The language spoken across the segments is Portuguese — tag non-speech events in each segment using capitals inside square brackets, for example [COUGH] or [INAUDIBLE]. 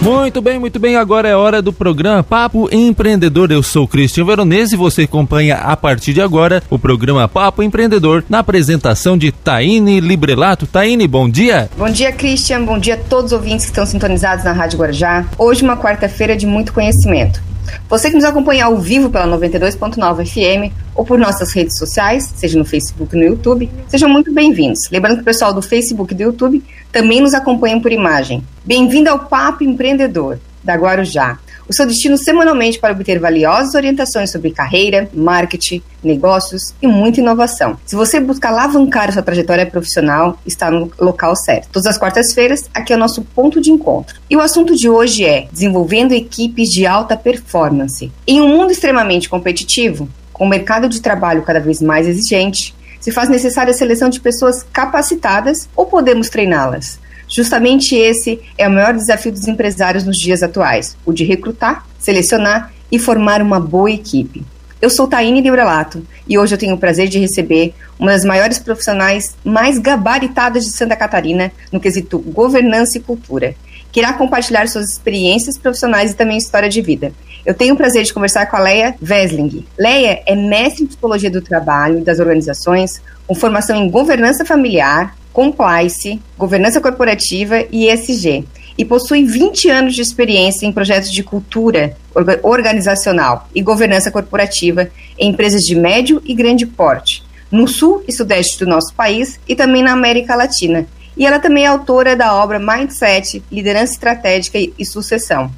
Muito bem, muito bem. Agora é hora do programa Papo Empreendedor. Eu sou Cristian Veronese e você acompanha a partir de agora o programa Papo Empreendedor na apresentação de Taine Librelato. Taine, bom dia. Bom dia, Christian. Bom dia a todos os ouvintes que estão sintonizados na Rádio Guarujá. Hoje uma quarta-feira de muito conhecimento. Você que nos acompanha ao vivo pela 92.9 FM ou por nossas redes sociais, seja no Facebook no YouTube, sejam muito bem-vindos. Lembrando que o pessoal do Facebook e do YouTube também nos acompanha por imagem. Bem-vindo ao Papo Empreendedor, da Guarujá o seu destino semanalmente para obter valiosas orientações sobre carreira, marketing, negócios e muita inovação. Se você busca alavancar sua trajetória profissional, está no local certo. Todas as quartas-feiras, aqui é o nosso ponto de encontro. E o assunto de hoje é desenvolvendo equipes de alta performance. Em um mundo extremamente competitivo, com o mercado de trabalho cada vez mais exigente, se faz necessária a seleção de pessoas capacitadas ou podemos treiná-las? Justamente esse é o maior desafio dos empresários nos dias atuais: o de recrutar, selecionar e formar uma boa equipe. Eu sou Taine Librelato e hoje eu tenho o prazer de receber uma das maiores profissionais mais gabaritadas de Santa Catarina no quesito governança e cultura, que irá compartilhar suas experiências profissionais e também história de vida. Eu tenho o prazer de conversar com a Leia Vesling. Leia é mestre em psicologia do trabalho e das organizações, com formação em governança familiar, compliance, governança corporativa e ESG. E possui 20 anos de experiência em projetos de cultura organizacional e governança corporativa em empresas de médio e grande porte, no sul e sudeste do nosso país e também na América Latina. E ela também é autora da obra Mindset, Liderança Estratégica e Sucessão.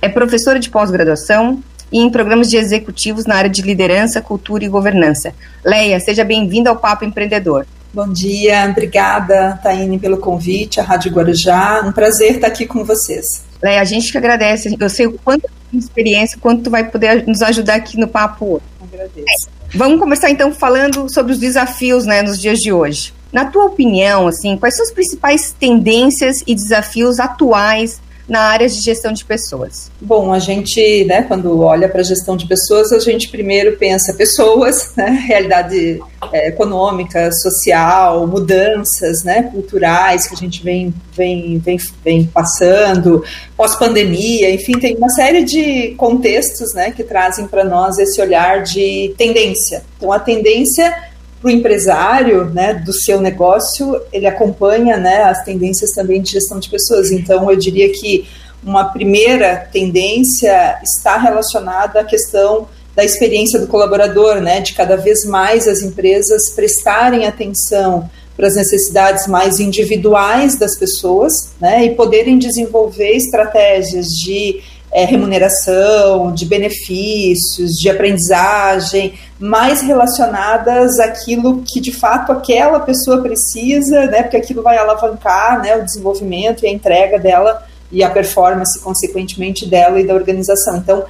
É professora de pós-graduação e em programas de executivos na área de liderança, cultura e governança. Leia, seja bem-vinda ao Papo Empreendedor. Bom dia, obrigada, Taine, pelo convite, a Rádio Guarujá. Um prazer estar aqui com vocês. Leia, a gente que agradece. Eu sei o quanto experiência, quanto tu vai poder nos ajudar aqui no papo. Agradeço. Vamos começar então falando sobre os desafios, né, nos dias de hoje. Na tua opinião, assim, quais são as principais tendências e desafios atuais na área de gestão de pessoas? Bom, a gente, né, quando olha para a gestão de pessoas, a gente primeiro pensa pessoas, né, realidade é, econômica, social, mudanças, né, culturais que a gente vem, vem, vem, vem passando, pós-pandemia, enfim, tem uma série de contextos, né, que trazem para nós esse olhar de tendência. Então, a tendência para o empresário né, do seu negócio, ele acompanha né, as tendências também de gestão de pessoas. Então, eu diria que uma primeira tendência está relacionada à questão da experiência do colaborador, né, de cada vez mais as empresas prestarem atenção para as necessidades mais individuais das pessoas né, e poderem desenvolver estratégias de é, remuneração, de benefícios, de aprendizagem, mais relacionadas àquilo que de fato aquela pessoa precisa, né, porque aquilo vai alavancar né, o desenvolvimento e a entrega dela e a performance, consequentemente, dela e da organização. Então,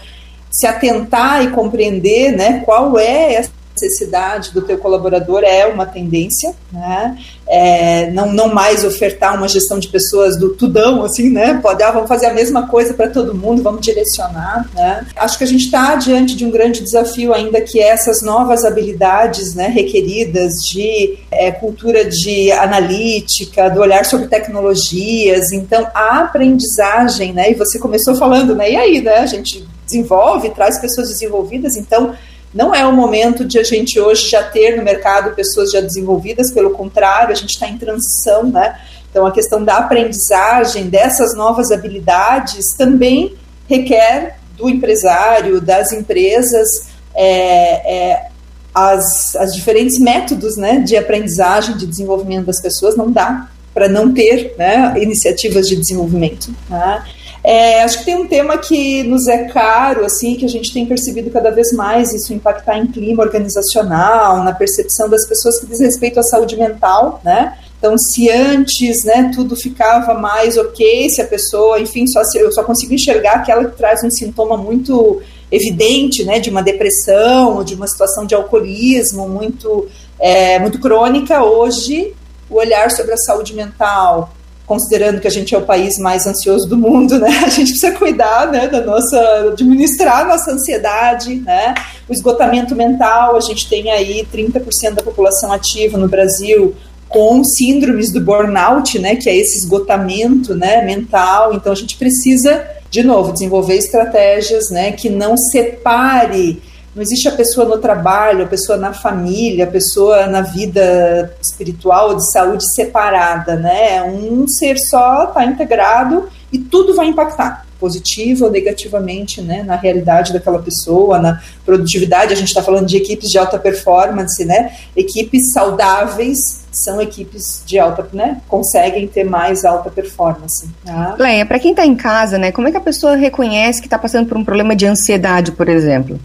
se atentar e compreender né, qual é essa necessidade do teu colaborador é uma tendência, né? É, não, não mais ofertar uma gestão de pessoas do tudão, assim, né? Pode, ah, vamos fazer a mesma coisa para todo mundo, vamos direcionar, né? Acho que a gente está diante de um grande desafio ainda que é essas novas habilidades, né, requeridas de é, cultura de analítica, do olhar sobre tecnologias, então a aprendizagem, né? E você começou falando, né? E aí, né? A gente desenvolve, traz pessoas desenvolvidas, então não é o momento de a gente hoje já ter no mercado pessoas já desenvolvidas, pelo contrário, a gente está em transição, né? Então, a questão da aprendizagem dessas novas habilidades também requer do empresário, das empresas, é, é, as, as diferentes métodos né, de aprendizagem, de desenvolvimento das pessoas, não dá para não ter né, iniciativas de desenvolvimento. Né? É, acho que tem um tema que nos é caro, assim, que a gente tem percebido cada vez mais isso impactar em clima organizacional, na percepção das pessoas que diz respeito à saúde mental, né? Então, se antes, né, tudo ficava mais ok, se a pessoa, enfim, só eu só consigo enxergar aquela que traz um sintoma muito evidente, né, de uma depressão ou de uma situação de alcoolismo muito, é, muito crônica, hoje o olhar sobre a saúde mental, considerando que a gente é o país mais ansioso do mundo, né? A gente precisa cuidar, né, da nossa, administrar a nossa ansiedade, né? O esgotamento mental, a gente tem aí 30% da população ativa no Brasil com síndromes do burnout, né, que é esse esgotamento, né, mental. Então a gente precisa de novo, desenvolver estratégias né, que não separe não existe a pessoa no trabalho, a pessoa na família, a pessoa na vida espiritual, de saúde separada, né? Um ser só está integrado e tudo vai impactar positivo ou negativamente né, na realidade daquela pessoa, na produtividade. A gente está falando de equipes de alta performance, né? Equipes saudáveis são equipes de alta, né? Conseguem ter mais alta performance. Tá? Leia, para quem está em casa, né? Como é que a pessoa reconhece que está passando por um problema de ansiedade, por exemplo?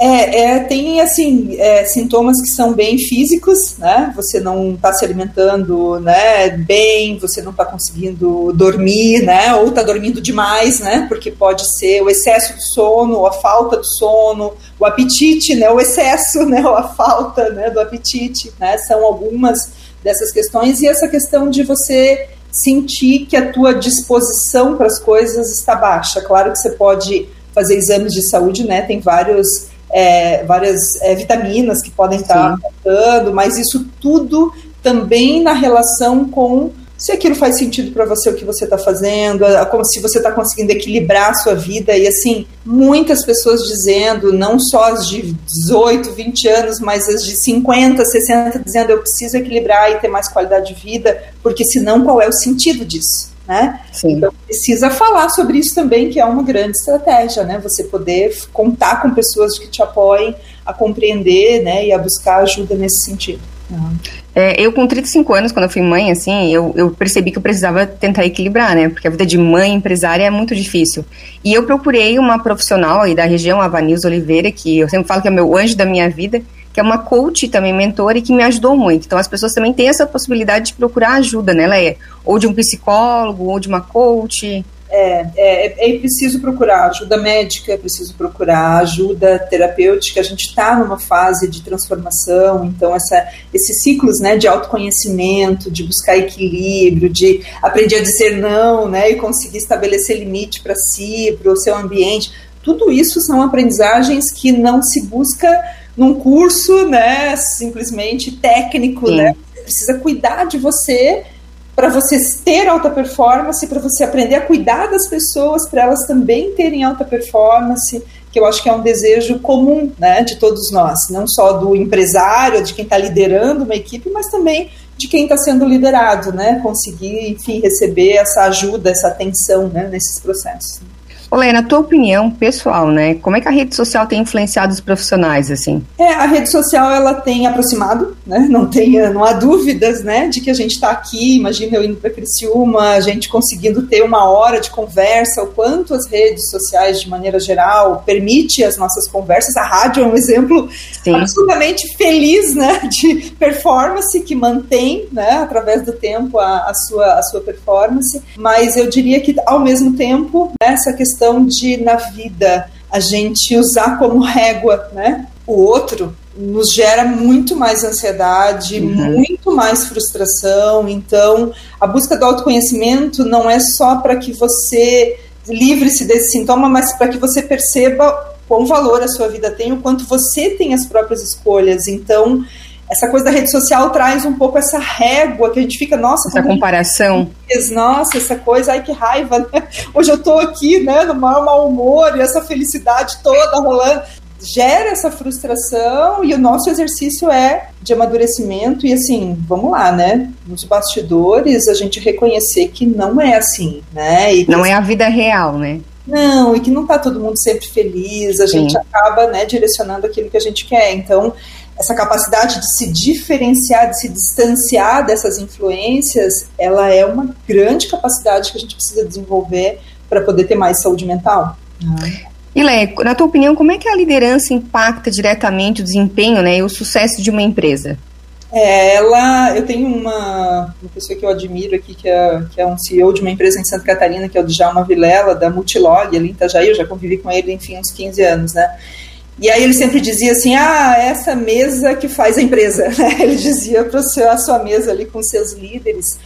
É, é, tem assim é, sintomas que são bem físicos, né? Você não está se alimentando, né? Bem, você não está conseguindo dormir, né? Ou está dormindo demais, né? Porque pode ser o excesso do sono, a falta do sono, o apetite, né? O excesso, né? Ou a falta, né? Do apetite, né? São algumas dessas questões e essa questão de você sentir que a tua disposição para as coisas está baixa. Claro que você pode fazer exames de saúde, né? Tem vários é, várias é, vitaminas que podem estar afetando, mas isso tudo também na relação com se aquilo faz sentido para você o que você está fazendo, como se você está conseguindo equilibrar a sua vida e assim muitas pessoas dizendo, não só as de 18, 20 anos, mas as de 50, 60 dizendo eu preciso equilibrar e ter mais qualidade de vida, porque senão qual é o sentido disso? Né? Então precisa falar sobre isso também, que é uma grande estratégia, né? Você poder contar com pessoas que te apoiem a compreender, né, e a buscar ajuda nesse sentido. É, eu com 35 anos, quando eu fui mãe, assim, eu, eu percebi que eu precisava tentar equilibrar, né? Porque a vida de mãe empresária é muito difícil. E eu procurei uma profissional aí da região, a Vanilza Oliveira, que eu sempre falo que é meu anjo da minha vida, que é uma coach também, mentora, e que me ajudou muito. Então, as pessoas também têm essa possibilidade de procurar ajuda, né, Leia? Ou de um psicólogo, ou de uma coach. É, é, é, preciso procurar ajuda médica, é preciso procurar ajuda terapêutica. A gente está numa fase de transformação, então essa, esses ciclos né, de autoconhecimento, de buscar equilíbrio, de aprender a dizer não né, e conseguir estabelecer limite para si, para o seu ambiente, tudo isso são aprendizagens que não se busca num curso, né, simplesmente técnico, Sim. né? Você precisa cuidar de você para você ter alta performance, para você aprender a cuidar das pessoas, para elas também terem alta performance, que eu acho que é um desejo comum, né, de todos nós, não só do empresário, de quem está liderando uma equipe, mas também de quem está sendo liderado, né, conseguir, enfim, receber essa ajuda, essa atenção, né, nesses processos. Olê, na tua opinião pessoal, né? Como é que a rede social tem influenciado os profissionais, assim? É, a rede social, ela tem aproximado, né? Não, tem, não há dúvidas, né? De que a gente está aqui, imagina eu indo para Criciúma, a gente conseguindo ter uma hora de conversa, o quanto as redes sociais, de maneira geral, permite as nossas conversas. A rádio é um exemplo Sim. absolutamente feliz, né? De performance, que mantém, né? Através do tempo, a, a, sua, a sua performance. Mas eu diria que, ao mesmo tempo, né, essa questão questão de, na vida, a gente usar como régua né, o outro, nos gera muito mais ansiedade, uhum. muito mais frustração. Então, a busca do autoconhecimento não é só para que você livre-se desse sintoma, mas para que você perceba quão valor a sua vida tem, o quanto você tem as próprias escolhas. Então, essa coisa da rede social traz um pouco essa régua que a gente fica, nossa, essa comparação. Nossa, essa coisa, ai que raiva, né? Hoje eu tô aqui, né, no maior mau humor e essa felicidade toda rolando. Gera essa frustração e o nosso exercício é de amadurecimento e assim, vamos lá, né? Nos bastidores a gente reconhecer que não é assim, né? E não é a vida real, né? Não, e que não tá todo mundo sempre feliz, a Sim. gente acaba, né, direcionando aquilo que a gente quer. Então, essa capacidade de se diferenciar, de se distanciar dessas influências, ela é uma grande capacidade que a gente precisa desenvolver para poder ter mais saúde mental. E Lé, na tua opinião, como é que a liderança impacta diretamente o desempenho né, e o sucesso de uma empresa? É, ela, eu tenho uma, uma pessoa que eu admiro aqui, que é, que é um CEO de uma empresa em Santa Catarina, que é o Djalma Vilela, da Multilog, ali em Itajaí, eu já convivi com ele, enfim, uns 15 anos, né? E aí ele sempre dizia assim, ah, essa mesa que faz a empresa, [LAUGHS] né? Ele dizia para a sua mesa ali com seus líderes,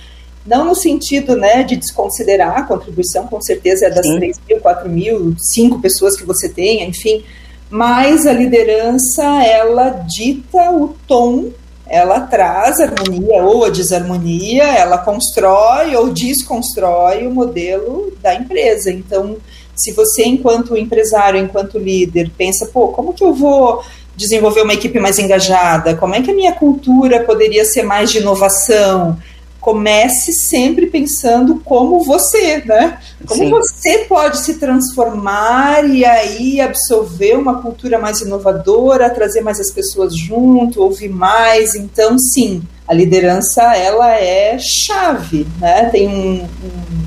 não no sentido né, de desconsiderar a contribuição, com certeza é das Sim. 3 mil, 4 mil, 5 pessoas que você tenha, enfim, mas a liderança, ela dita o tom, ela traz harmonia ou a desarmonia, ela constrói ou desconstrói o modelo da empresa. Então, Se você, enquanto empresário, enquanto líder, pensa, pô, como que eu vou desenvolver uma equipe mais engajada? Como é que a minha cultura poderia ser mais de inovação? comece sempre pensando como você, né? Como Sim. você pode se transformar e aí absorver uma cultura mais inovadora, trazer mais as pessoas junto, ouvir mais. Então, sim, a liderança ela é chave, né? Tem um, um,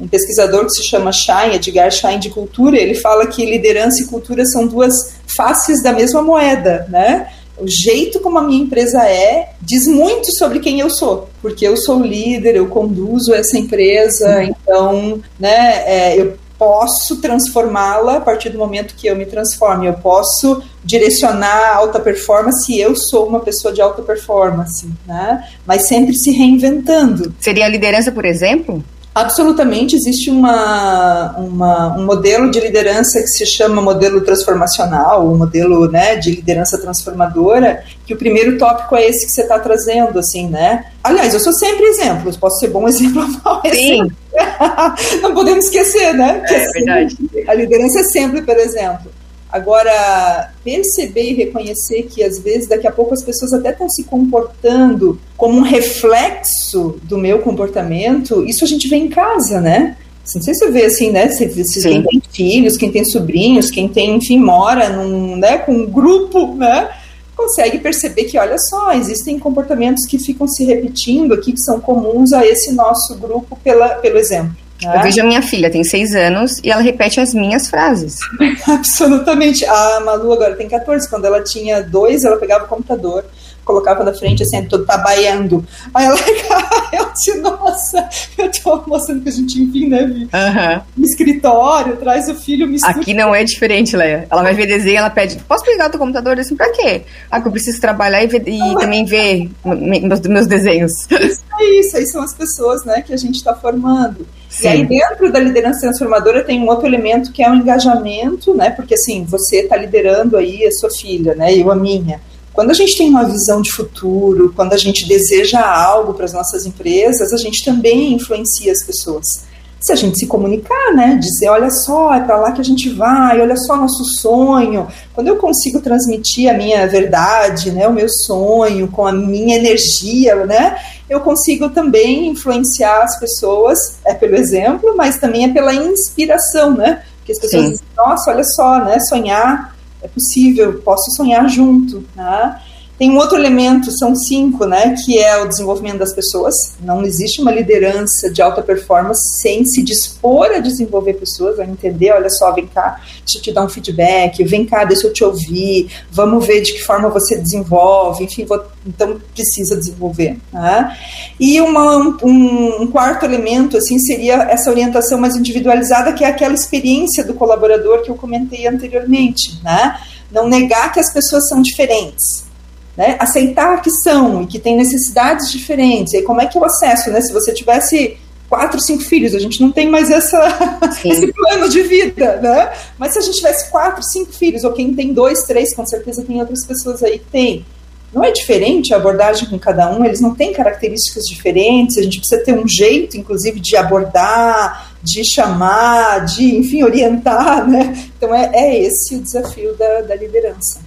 um pesquisador que se chama Schein, Edgar Schein de cultura, ele fala que liderança e cultura são duas faces da mesma moeda, né? o jeito como a minha empresa é diz muito sobre quem eu sou, porque eu sou líder, eu conduzo essa empresa, então, né, é, eu posso transformá-la a partir do momento que eu me transforme, eu posso direcionar a alta performance eu sou uma pessoa de alta performance, né, mas sempre se reinventando. Seria a liderança, por exemplo? Absolutamente, existe uma, uma, um modelo de liderança que se chama modelo transformacional, o modelo né, de liderança transformadora, que o primeiro tópico é esse que você está trazendo, assim, né? Aliás, eu sou sempre exemplo, posso ser bom [LAUGHS] exemplo ou mau Sim. [LAUGHS] Não podemos esquecer, né? É, é verdade. A liderança é sempre, por exemplo. Agora, perceber e reconhecer que às vezes daqui a pouco as pessoas até estão se comportando como um reflexo do meu comportamento, isso a gente vê em casa, né? Não sei se você vê assim, né? Se, se quem tem filhos, quem tem sobrinhos, quem tem, enfim, mora num, né, com um grupo, né? Consegue perceber que, olha só, existem comportamentos que ficam se repetindo aqui, que são comuns a esse nosso grupo pela, pelo exemplo. Eu vejo a minha filha, tem seis anos, e ela repete as minhas frases. [LAUGHS] Absolutamente. A Malu agora tem 14. Quando ela tinha dois, ela pegava o computador, colocava na frente, assim, todo trabalhando. Aí ela, [LAUGHS] eu disse, nossa, eu tô mostrando que a gente, enfim, né, vi? Uhum. No escritório, traz o filho, mistura. Aqui não é diferente, Leia. Ela vai ver desenho, ela pede, posso pegar o teu computador? Assim, pra quê? Ah, que eu preciso trabalhar e, ver, e [LAUGHS] também ver meus, meus desenhos. Isso é isso, aí são as pessoas, né, que a gente está formando. Sim. E aí, dentro da liderança transformadora, tem um outro elemento que é o engajamento, né? Porque assim, você está liderando aí a sua filha, né? Eu a minha. Quando a gente tem uma visão de futuro, quando a gente deseja algo para as nossas empresas, a gente também influencia as pessoas. Se a gente se comunicar, né? Dizer, olha só, é para lá que a gente vai, olha só nosso sonho. Quando eu consigo transmitir a minha verdade, né, o meu sonho, com a minha energia, né? Eu consigo também influenciar as pessoas, é pelo exemplo, mas também é pela inspiração, né? Porque as pessoas Sim. dizem, nossa, olha só, né? Sonhar é possível, posso sonhar junto, né? Tem um outro elemento, são cinco, né, que é o desenvolvimento das pessoas. Não existe uma liderança de alta performance sem se dispor a desenvolver pessoas, a entender, olha só, vem cá, deixa eu te dar um feedback, vem cá, deixa eu te ouvir, vamos ver de que forma você desenvolve, enfim, vou, então precisa desenvolver. Né? E uma, um, um quarto elemento, assim, seria essa orientação mais individualizada, que é aquela experiência do colaborador que eu comentei anteriormente, né? Não negar que as pessoas são diferentes né? Aceitar que são e que têm necessidades diferentes. E como é que eu acesso, né? Se você tivesse quatro, cinco filhos, a gente não tem mais essa, esse plano de vida, né? Mas se a gente tivesse quatro, cinco filhos, ou quem tem dois, três, com certeza tem outras pessoas aí que tem. Não é diferente a abordagem com cada um, eles não têm características diferentes, a gente precisa ter um jeito, inclusive, de abordar, de chamar, de, enfim, orientar, né? Então é, é esse o desafio da, da liderança.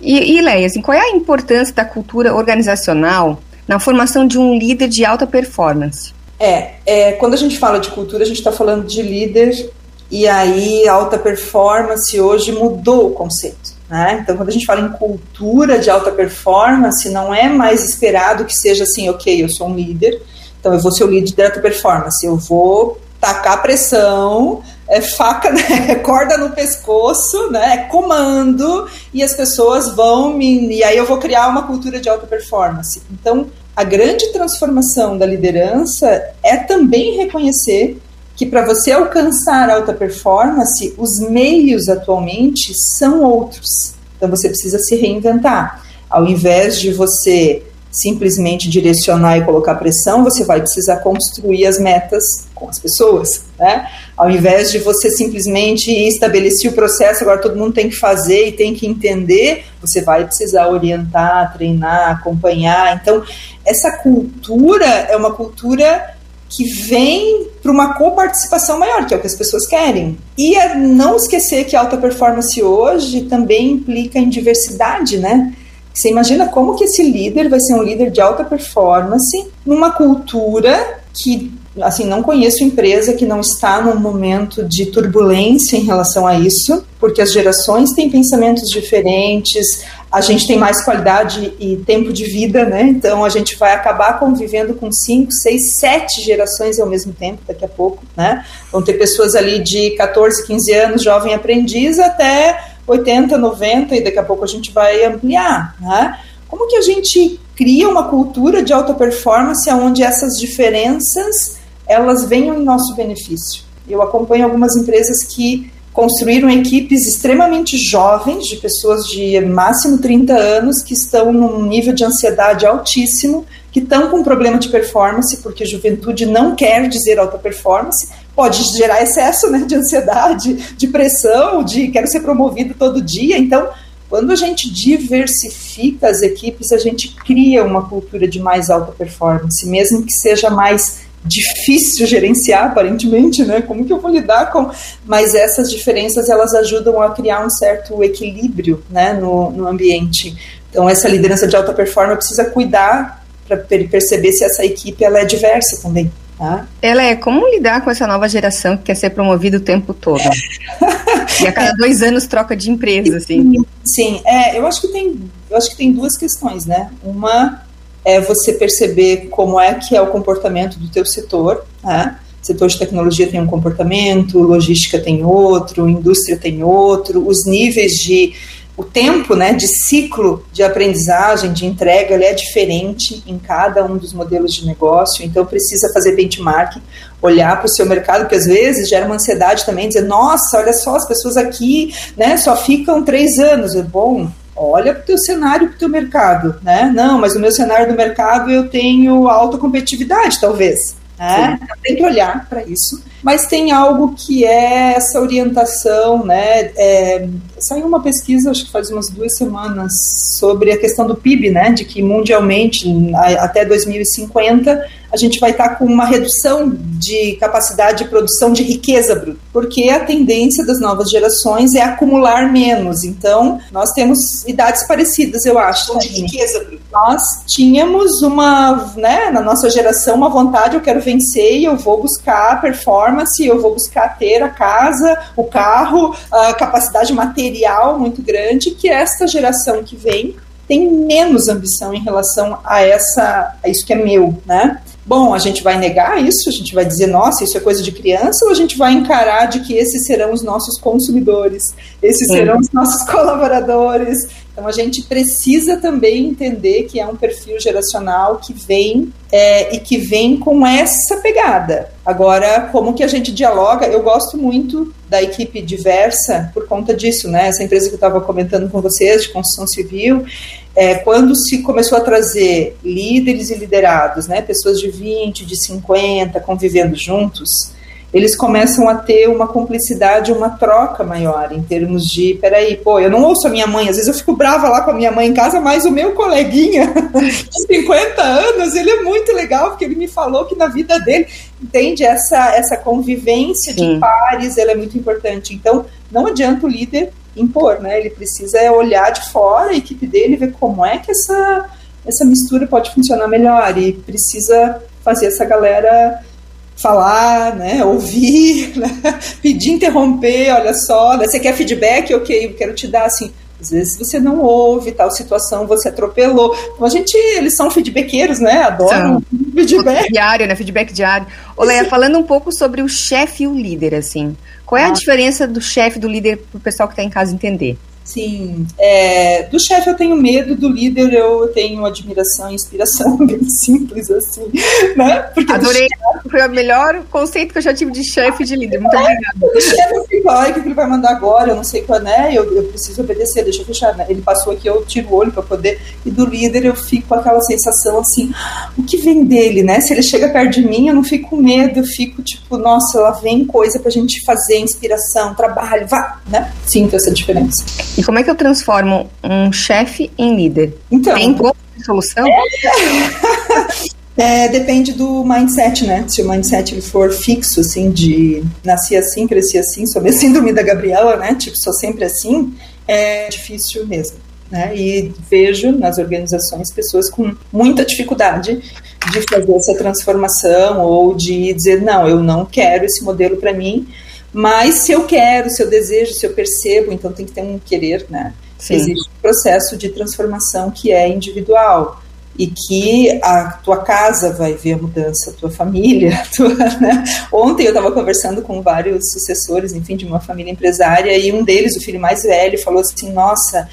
E, e Leia, assim, qual é a importância da cultura organizacional na formação de um líder de alta performance? É, é quando a gente fala de cultura, a gente está falando de líder e aí alta performance hoje mudou o conceito. Né? Então, quando a gente fala em cultura de alta performance, não é mais esperado que seja assim, ok, eu sou um líder, então eu vou ser o líder de alta performance, eu vou tacar pressão, é faca, [LAUGHS] né, corda no pescoço, né, é comando, e as pessoas vão me. E aí eu vou criar uma cultura de alta performance. Então, a grande transformação da liderança é também reconhecer que para você alcançar alta performance, os meios atualmente são outros. Então você precisa se reinventar. Ao invés de você simplesmente direcionar e colocar pressão, você vai precisar construir as metas com as pessoas, né? Ao invés de você simplesmente estabelecer o processo, agora todo mundo tem que fazer e tem que entender, você vai precisar orientar, treinar, acompanhar. Então, essa cultura é uma cultura que vem para uma coparticipação maior, que é o que as pessoas querem. E é não esquecer que alta performance hoje também implica em diversidade, né? Você imagina como que esse líder vai ser um líder de alta performance numa cultura que assim, não conheço empresa que não está num momento de turbulência em relação a isso, porque as gerações têm pensamentos diferentes, a gente tem mais qualidade e tempo de vida, né? Então a gente vai acabar convivendo com cinco, seis, sete gerações ao mesmo tempo daqui a pouco, né? Vão ter pessoas ali de 14, 15 anos, jovem aprendiz, até 80, 90 e daqui a pouco a gente vai ampliar, né? Como que a gente cria uma cultura de alta performance onde essas diferenças elas venham em nosso benefício? Eu acompanho algumas empresas que construíram equipes extremamente jovens, de pessoas de máximo 30 anos, que estão num nível de ansiedade altíssimo, que estão com problema de performance, porque juventude não quer dizer alta performance, pode gerar excesso né, de ansiedade, de pressão, de quero ser promovido todo dia. Então, quando a gente diversifica as equipes, a gente cria uma cultura de mais alta performance, mesmo que seja mais difícil gerenciar, aparentemente, né? Como que eu vou lidar com... Mas essas diferenças, elas ajudam a criar um certo equilíbrio, né, no, no ambiente. Então, essa liderança de alta performance precisa cuidar para perceber se essa equipe ela é diversa também. Tá? Ela é como lidar com essa nova geração que quer ser promovida o tempo todo? [LAUGHS] e a cada dois anos troca de empresa, assim. Sim, é, eu acho que tem, eu acho que tem duas questões, né? Uma é você perceber como é que é o comportamento do teu setor, né? setor de tecnologia tem um comportamento, logística tem outro, indústria tem outro, os níveis de o tempo né, de ciclo de aprendizagem, de entrega, ele é diferente em cada um dos modelos de negócio, então precisa fazer benchmarking, olhar para o seu mercado, que às vezes gera uma ansiedade também, dizer, nossa, olha só, as pessoas aqui né, só ficam três anos, é bom, olha para o teu cenário, para o teu mercado, né? Não, mas no meu cenário do mercado eu tenho alta competitividade, talvez. Né? Tem que olhar para isso. Mas tem algo que é essa orientação, né? É, saiu uma pesquisa, acho que faz umas duas semanas, sobre a questão do PIB, né? De que mundialmente, até 2050, a gente vai estar com uma redução de capacidade de produção de riqueza bruta, porque a tendência das novas gerações é acumular menos. Então, nós temos idades parecidas, eu acho. De riqueza bruta. Nós tínhamos uma, né, na nossa geração, uma vontade, eu quero vencer e eu vou buscar performance, eu vou buscar ter a casa, o carro, a capacidade material muito grande, que esta geração que vem tem menos ambição em relação a essa a isso que é meu, né? Bom, a gente vai negar isso, a gente vai dizer, nossa, isso é coisa de criança, ou a gente vai encarar de que esses serão os nossos consumidores, esses serão os nossos [LAUGHS] colaboradores. Então a gente precisa também entender que é um perfil geracional que vem é, e que vem com essa pegada. Agora, como que a gente dialoga? Eu gosto muito da equipe diversa por conta disso, né? Essa empresa que eu estava comentando com vocês de construção civil, é, quando se começou a trazer líderes e liderados, né, pessoas de 20, de 50, convivendo juntos, eles começam a ter uma cumplicidade, uma troca maior em termos de, peraí, pô, eu não ouço a minha mãe, às vezes eu fico brava lá com a minha mãe em casa, mas o meu coleguinha [LAUGHS] de 50 anos, ele é muito legal, porque ele me falou que na vida dele, entende, essa, essa convivência Sim. de pares, ela é muito importante. Então, não adianta o líder impor, né? Ele precisa olhar de fora a equipe dele, ver como é que essa, essa mistura pode funcionar melhor e precisa fazer essa galera falar, né, ouvir, [LAUGHS] né? pedir, interromper, olha só, né? você quer feedback? Ok, eu quero te dar assim, às vezes você não ouve tal situação, você atropelou. Então a gente, eles são feedbackeiros, né? Adoram são. feedback. Diário, né? Feedback diário. Leia, falando um pouco sobre o chefe e o líder, assim. Qual é a diferença do chefe e do líder para o pessoal que está em casa entender? Sim, é, do chefe eu tenho medo, do líder eu tenho admiração e inspiração, [LAUGHS] bem simples assim, né? Porque Adorei, chefe... foi o melhor conceito que eu já tive de chefe e de líder, muito obrigada. O chefe eu fico, ai, o que ele vai mandar agora, eu não sei qual, né? Eu, eu preciso obedecer, deixa eu fechar, né? Ele passou aqui, eu tiro o olho para poder, e do líder eu fico com aquela sensação assim, o que vem dele, né? Se ele chega perto de mim, eu não fico com medo, eu fico tipo, nossa, lá vem coisa pra gente fazer, inspiração, trabalho, vá, né? Sinto essa diferença. E como é que eu transformo um chefe em líder? Então, Tem como solução? [LAUGHS] É. Depende do mindset, né? Se o mindset ele for fixo, assim, de nasci assim, cresci assim, sou minha [LAUGHS] síndrome da Gabriela, né? Tipo, sou sempre assim, é difícil mesmo. Né? E vejo nas organizações pessoas com muita dificuldade de fazer essa transformação ou de dizer, não, eu não quero esse modelo para mim, mas se eu quero, se eu desejo, se eu percebo, então tem que ter um querer, né? Sim. Existe um processo de transformação que é individual e que a tua casa vai ver a mudança, a tua família. A tua, [LAUGHS] né? Ontem eu estava conversando com vários sucessores, enfim, de uma família empresária, e um deles, o filho mais velho, falou assim: Nossa,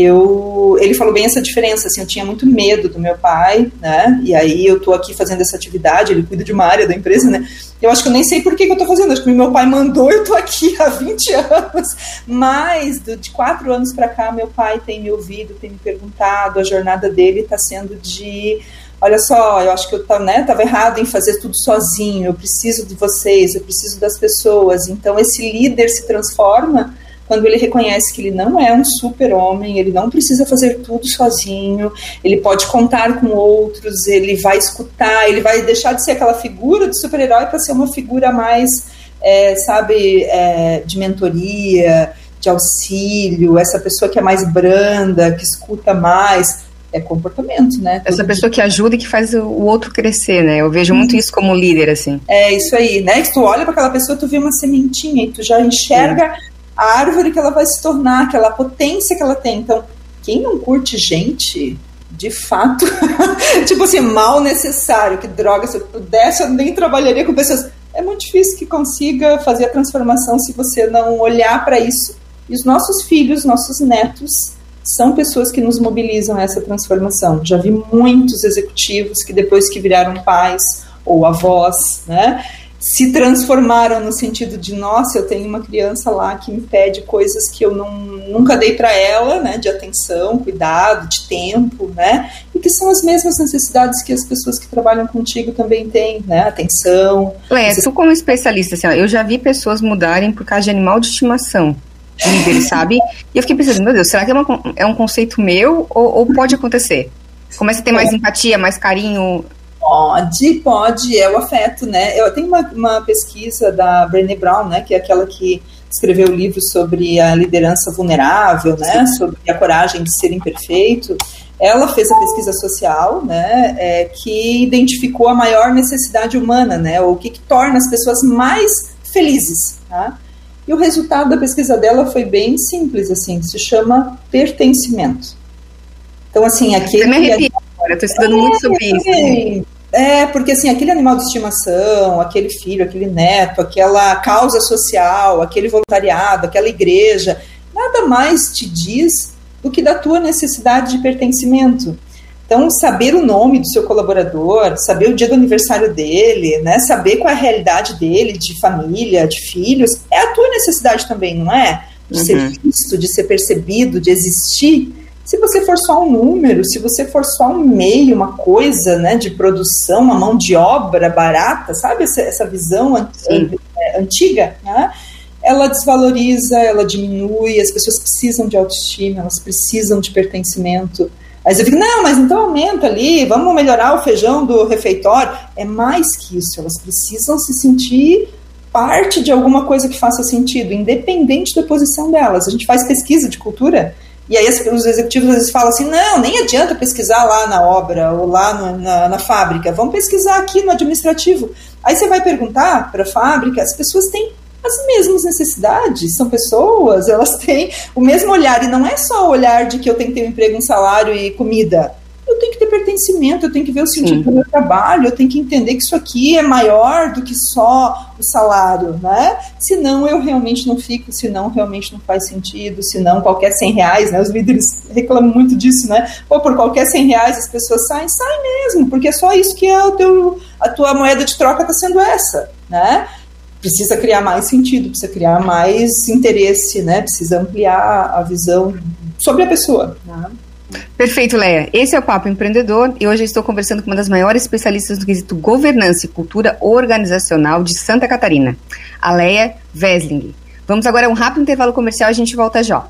eu, ele falou bem essa diferença, assim, eu tinha muito medo do meu pai, né, e aí eu tô aqui fazendo essa atividade, ele cuida de uma área da empresa, né, eu acho que eu nem sei por que, que eu tô fazendo, acho que meu pai mandou, eu tô aqui há 20 [LAUGHS] anos, mas de quatro anos para cá, meu pai tem me ouvido, tem me perguntado, a jornada dele está sendo de olha só, eu acho que eu estava né, errado em fazer tudo sozinho, eu preciso de vocês, eu preciso das pessoas. Então, esse líder se transforma quando ele reconhece que ele não é um super-homem, ele não precisa fazer tudo sozinho, ele pode contar com outros, ele vai escutar, ele vai deixar de ser aquela figura de super-herói para ser uma figura mais, é, sabe, é, de mentoria, de auxílio, essa pessoa que é mais branda, que escuta mais é comportamento, né? Essa pessoa que ajuda e que faz o outro crescer, né? Eu vejo muito isso como líder, assim. É isso aí, né? Que tu olha para aquela pessoa, tu vê uma sementinha e tu já enxerga a árvore que ela vai se tornar, aquela potência que ela tem. Então, quem não curte gente, de fato, [LAUGHS] tipo assim, mal necessário, que droga, se eu pudesse, eu nem trabalharia com pessoas. É muito difícil que consiga fazer a transformação se você não olhar para isso. E os nossos filhos, nossos netos, são pessoas que nos mobilizam a essa transformação. Já vi muitos executivos que depois que viraram pais ou avós, né, se transformaram no sentido de nossa, eu tenho uma criança lá que me pede coisas que eu não, nunca dei para ela, né, de atenção, cuidado, de tempo, né, e que são as mesmas necessidades que as pessoas que trabalham contigo também têm, né, atenção. Ué, tu como especialista, assim, ó, eu já vi pessoas mudarem por causa de animal de estimação líderes, [LAUGHS] sabe? E eu fiquei pensando, meu Deus, será que é, uma, é um conceito meu ou, ou, pode acontecer? Começa a ter mais empatia, mais carinho, Pode, pode, é o afeto, né? Eu tenho uma, uma pesquisa da Brené Brown, né, que é aquela que escreveu o livro sobre a liderança vulnerável, né, sobre a coragem de ser imperfeito. Ela fez a pesquisa social, né, é, que identificou a maior necessidade humana, né, o que, que torna as pessoas mais felizes, tá? E o resultado da pesquisa dela foi bem simples, assim, se chama pertencimento. Então, assim, aquele... Eu me arrepio agora, estou estudando é, muito sobre isso. Né? É, porque assim, aquele animal de estimação, aquele filho, aquele neto, aquela causa social, aquele voluntariado, aquela igreja, nada mais te diz do que da tua necessidade de pertencimento. Então, saber o nome do seu colaborador, saber o dia do aniversário dele, né, saber qual é a realidade dele, de família, de filhos, é a tua necessidade também, não é? De uhum. ser visto, de ser percebido, de existir. Se você for só um número, se você for só um meio, uma coisa né, de produção, uma mão de obra barata, sabe essa, essa visão é, antiga, né? ela desvaloriza, ela diminui, as pessoas precisam de autoestima, elas precisam de pertencimento. Aí você fica, não, mas então aumenta ali, vamos melhorar o feijão do refeitório. É mais que isso, elas precisam se sentir parte de alguma coisa que faça sentido, independente da posição delas. A gente faz pesquisa de cultura e aí os executivos às vezes falam assim: não, nem adianta pesquisar lá na obra ou lá no, na, na, fábrica, vamos pesquisar aqui no administrativo. Aí você vai perguntar para a fábrica, as pessoas têm as mesmas necessidades, são pessoas, elas têm o mesmo olhar, e não é só o olhar de que eu tenho que ter um emprego, um salário e comida eu tenho que ter pertencimento, eu tenho que ver o sentido Sim. do meu trabalho, eu tenho que entender que isso aqui é maior do que só o salário, né? Senão eu realmente não fico, senão realmente não faz sentido, senão qualquer 100 reais, né? Os líderes [LAUGHS] reclamam muito disso, né? Pô, por qualquer 100 reais as pessoas saem, saem mesmo, porque é só isso que é o teu, a tua moeda de troca está sendo essa, né? Precisa criar mais sentido, precisa criar mais interesse, né? Precisa ampliar a visão sobre a pessoa, né? Perfeito, Leia. Esse é o Papo Empreendedor e hoje estou conversando com uma das maiores especialistas do quesito governança e cultura organizacional de Santa Catarina, a Leia Vesling. Vamos agora a um rápido intervalo comercial e a gente volta já.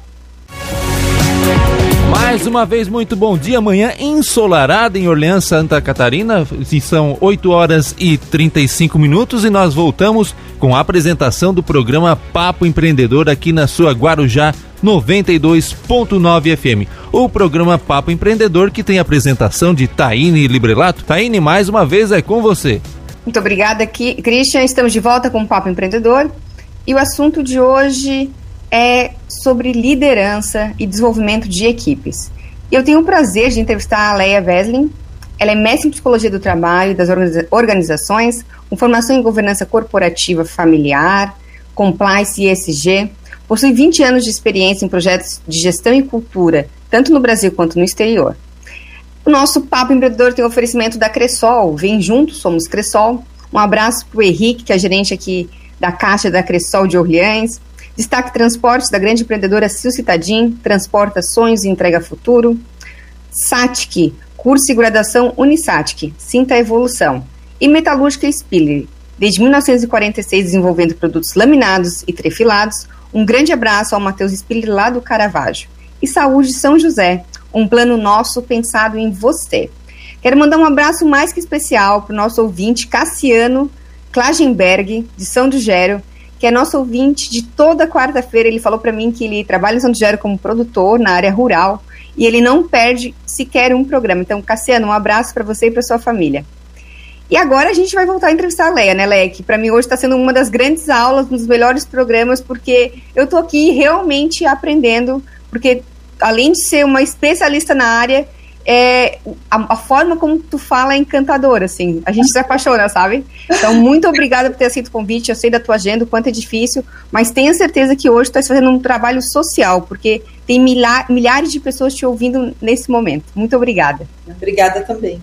Mais uma vez, muito bom dia. Manhã ensolarada em Orleans, Santa Catarina. São 8 horas e 35 minutos e nós voltamos com a apresentação do programa Papo Empreendedor aqui na sua Guarujá 92.9 FM. O programa Papo Empreendedor que tem a apresentação de Taine Librelato. Taine, mais uma vez é com você. Muito obrigada aqui, Christian. Estamos de volta com o Papo Empreendedor. E o assunto de hoje é sobre liderança e desenvolvimento de equipes. Eu tenho o prazer de entrevistar a Leia Weslin. Ela é mestre em psicologia do trabalho e das organizações, com formação em governança corporativa familiar, compliance e ESG. Possui 20 anos de experiência em projetos de gestão e cultura, tanto no Brasil quanto no exterior. O nosso Papo Empreendedor tem oferecimento da Cressol. Vem junto, somos Cressol. Um abraço para o Henrique, que é gerente aqui da Caixa da Cressol de Orleans. Destaque Transportes, da grande empreendedora Sil Citadin, transporta sonhos e entrega futuro. Satic, curso e graduação Unisatic, sinta a evolução. E Metalúrgica Spiller, desde 1946 desenvolvendo produtos laminados e trefilados. Um grande abraço ao Matheus Spiller lá do Caravaggio. E Saúde São José, um plano nosso pensado em você. Quero mandar um abraço mais que especial para o nosso ouvinte Cassiano Klagenberg, de São do Gério, que é nosso ouvinte de toda quarta-feira. Ele falou para mim que ele trabalha em São José como produtor na área rural e ele não perde sequer um programa. Então, Cassiano, um abraço para você e para sua família. E agora a gente vai voltar a entrevistar a Leia, né, Leia? Que para mim hoje está sendo uma das grandes aulas, um dos melhores programas, porque eu estou aqui realmente aprendendo, porque além de ser uma especialista na área, é, a, a, forma como tu fala é encantadora, assim. A gente se apaixona, sabe? Então, muito obrigada por ter aceito o convite. Eu sei da tua agenda, o quanto é difícil, mas tenha certeza que hoje tu estás fazendo um trabalho social, porque tem milha, milhares de pessoas te ouvindo nesse momento. Muito obrigada. Obrigada também.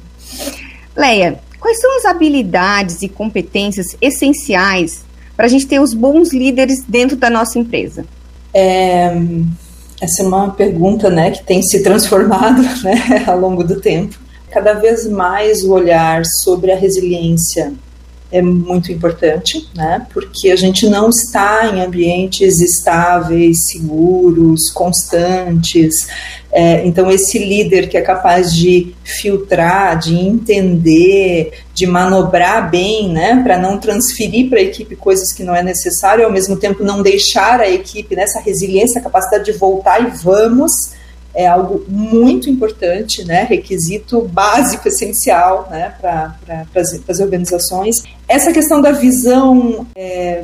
Leia, quais são as habilidades e competências essenciais para a gente ter os bons líderes dentro da nossa empresa? É, essa é uma pergunta né, que tem se transformado [LAUGHS] né, ao longo do tempo. Cada vez mais o olhar sobre a resiliência é muito importante, né? Porque a gente não está em ambientes estáveis, seguros, constantes. É, então, esse líder que é capaz de filtrar, de entender, de manobrar bem, né, para não transferir para a equipe coisas que não é necessário, ao mesmo tempo não deixar a equipe nessa resiliência, capacidade de voltar e vamos é algo muito importante, né, requisito básico, essencial né, para as organizações. Essa questão da visão é,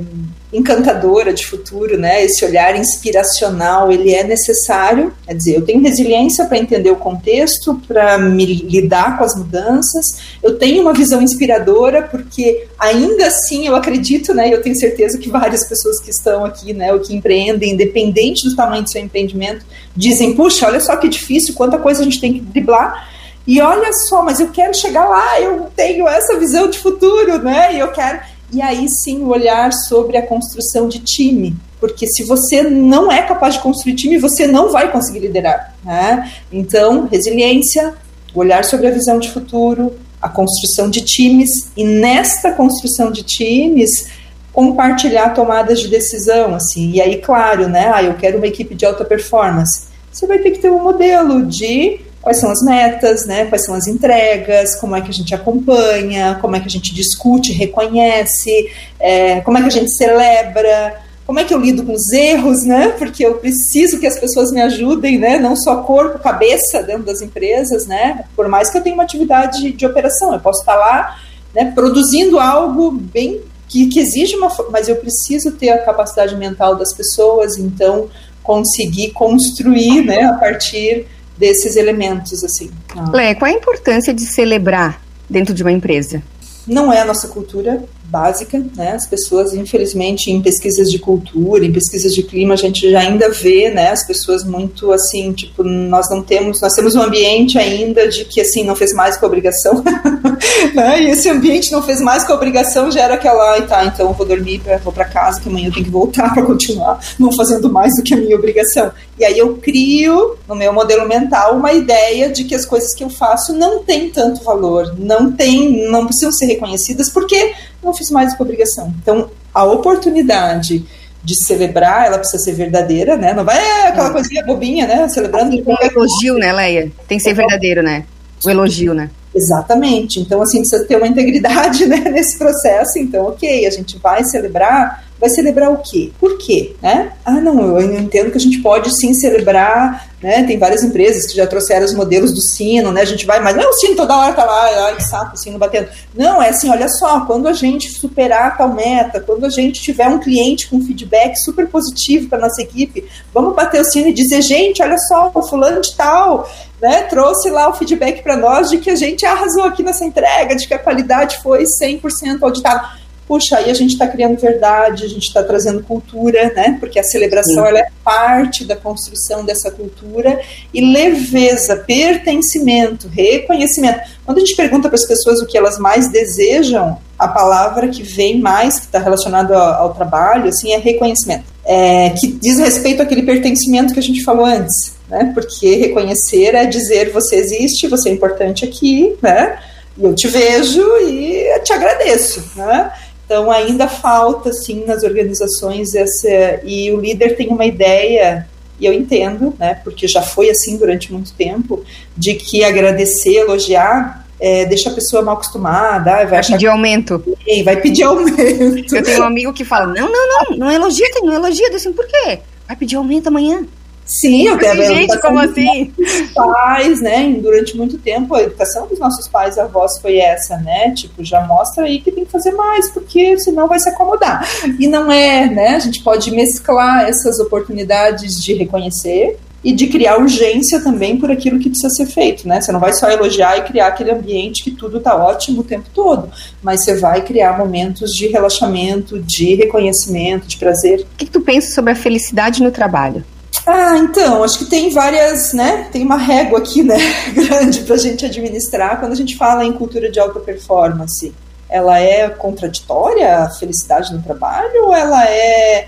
encantadora de futuro, né, esse olhar inspiracional, ele é necessário. Quer dizer, eu tenho resiliência para entender o contexto, para me lidar com as mudanças. Eu tenho uma visão inspiradora porque ainda assim eu acredito, né, eu tenho certeza que várias pessoas que estão aqui, né, ou que empreendem, independente do tamanho do seu empreendimento, dizem: puxa, olha só que difícil, quanta coisa a gente tem que driblar. E olha só, mas eu quero chegar lá, eu tenho essa visão de futuro, né? E eu quero. E aí sim olhar sobre a construção de time, porque se você não é capaz de construir time, você não vai conseguir liderar. Né? Então, resiliência, olhar sobre a visão de futuro, a construção de times, e nesta construção de times, compartilhar tomadas de decisão, assim. E aí, claro, né? Ah, eu quero uma equipe de alta performance. Você vai ter que ter um modelo de quais são as metas, né? Quais são as entregas, como é que a gente acompanha, como é que a gente discute, reconhece, é, como é que a gente celebra, como é que eu lido com os erros, né? Porque eu preciso que as pessoas me ajudem, né? Não só corpo, cabeça dentro das empresas, né? Por mais que eu tenha uma atividade de operação, eu posso estar lá, né? Produzindo algo bem que, que exige uma, mas eu preciso ter a capacidade mental das pessoas, então conseguir construir, né? A partir desses elementos, assim. Lé, qual a importância de celebrar dentro de uma empresa? Não é a nossa cultura, básica, né? As pessoas, infelizmente, em pesquisas de cultura, em pesquisas de clima, a gente já ainda vê, né? As pessoas muito assim, tipo, nós não temos, nós temos um ambiente ainda de que assim não fez mais que obrigação, [LAUGHS] né? E esse ambiente não fez mais que obrigação gera aquela, e tá, então eu vou dormir, vou para casa, que amanhã eu tenho que voltar para continuar não fazendo mais do que a minha obrigação. E aí eu crio no meu modelo mental uma ideia de que as coisas que eu faço não têm tanto valor, não tem, não precisam ser reconhecidas porque não fiz mais que obrigação. Então, a oportunidade de celebrar, ela precisa ser verdadeira, né? Não vai é, aquela é. coisinha bobinha, né? Celebrando. Assim, o elogio, né, Leia? Tem que ser verdadeiro, né? O elogio, né? Exatamente. Então, assim, precisa ter uma integridade [LAUGHS] né, nesse processo. Então, ok, a gente vai celebrar vai celebrar o quê? Por quê? Né? Ah, não, eu entendo que a gente pode sim celebrar, né? Tem várias empresas que já trouxeram os modelos do sino, né? A gente vai, mas não o sino toda hora tá lá, ai que saco, o sino batendo. Não, é assim, olha só, quando a gente superar tal meta, quando a gente tiver um cliente com feedback super positivo para nossa equipe, vamos bater o sino e dizer, gente, olha só, o fulano de tal né, trouxe lá o feedback para nós de que a gente arrasou aqui nessa entrega, de que a qualidade foi 100% auditada puxa, aí a gente está criando verdade, a gente está trazendo cultura, né? Porque a celebração ela é parte da construção dessa cultura e leveza, pertencimento, reconhecimento. Quando a gente pergunta para as pessoas o que elas mais desejam, a palavra que vem mais, que está relacionada ao, ao, trabalho, assim, é reconhecimento. É, que diz respeito àquele pertencimento que a gente falou antes, né? Porque reconhecer é dizer você existe, você é importante aqui, né? E eu te vejo e te agradeço, né? Então ainda falta assim nas organizações essa e o líder tem uma ideia e eu entendo, né, porque já foi assim durante muito tempo, de que agradecer, elogiar é, deixa a pessoa mal acostumada. Vai, vai pedir aumento. Vai pedir aumento. Eu tenho um amigo que fala: não, não, não, não elogia, não elogia. Eu assim, por quê? Vai pedir aumento amanhã. Sim, eu tenho Gente, como assim? Pais, né? Durante muito tempo, a educação dos nossos pais e avós foi essa, né? Tipo, já mostra aí que tem que fazer mais, porque senão vai se acomodar. E não é, né? A gente pode mesclar essas oportunidades de reconhecer e de criar urgência também por aquilo que precisa ser feito, né? Você não vai só elogiar e criar aquele ambiente que tudo tá ótimo o tempo todo, mas você vai criar momentos de relaxamento, de reconhecimento, de prazer. O que, que tu pensa sobre a felicidade no trabalho? Ah, então, acho que tem várias, né? Tem uma régua aqui, né? [LAUGHS] Grande para a gente administrar quando a gente fala em cultura de alta performance. Ela é contraditória, a felicidade no trabalho, ou ela é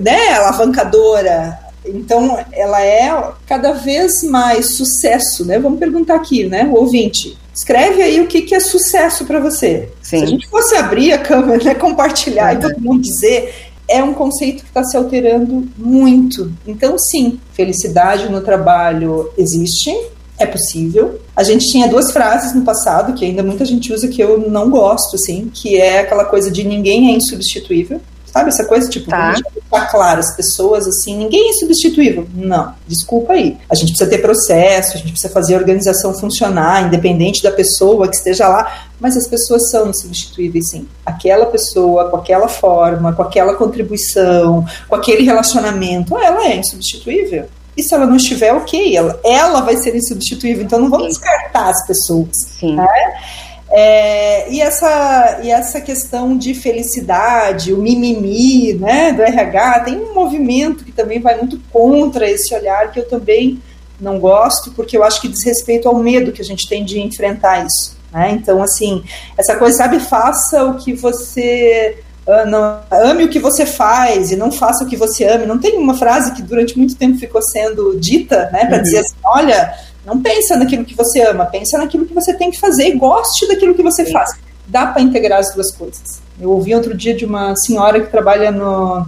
né, alavancadora? Então, ela é cada vez mais sucesso, né? Vamos perguntar aqui, né? O ouvinte, escreve aí o que, que é sucesso para você. Sim. Se a gente fosse abrir a câmera, né, compartilhar uhum. e todo mundo dizer é um conceito que está se alterando muito. Então, sim, felicidade no trabalho existe, é possível. A gente tinha duas frases no passado que ainda muita gente usa que eu não gosto, assim, que é aquela coisa de ninguém é insubstituível. Sabe essa coisa, tipo, tá. tá claro, as pessoas, assim, ninguém é insubstituível. Não, desculpa aí. A gente precisa ter processo, a gente precisa fazer a organização funcionar, independente da pessoa que esteja lá, mas as pessoas são insubstituíveis, sim. Aquela pessoa, com aquela forma, com aquela contribuição, com aquele relacionamento, ela é insubstituível. E se ela não estiver, ok, ela, ela vai ser insubstituível. Então não vamos descartar as pessoas. Sim. Né? É, e, essa, e essa questão de felicidade, o mimimi né, do RH, tem um movimento que também vai muito contra esse olhar que eu também não gosto, porque eu acho que diz respeito ao medo que a gente tem de enfrentar isso. Né? Então, assim, essa coisa, sabe, faça o que você. Uh, não, ame o que você faz e não faça o que você ame. Não tem uma frase que durante muito tempo ficou sendo dita, né, para uhum. dizer assim: olha não pensa naquilo que você ama, pensa naquilo que você tem que fazer e goste daquilo que você Sim. faz. Dá para integrar as duas coisas. Eu ouvi outro dia de uma senhora que trabalha no,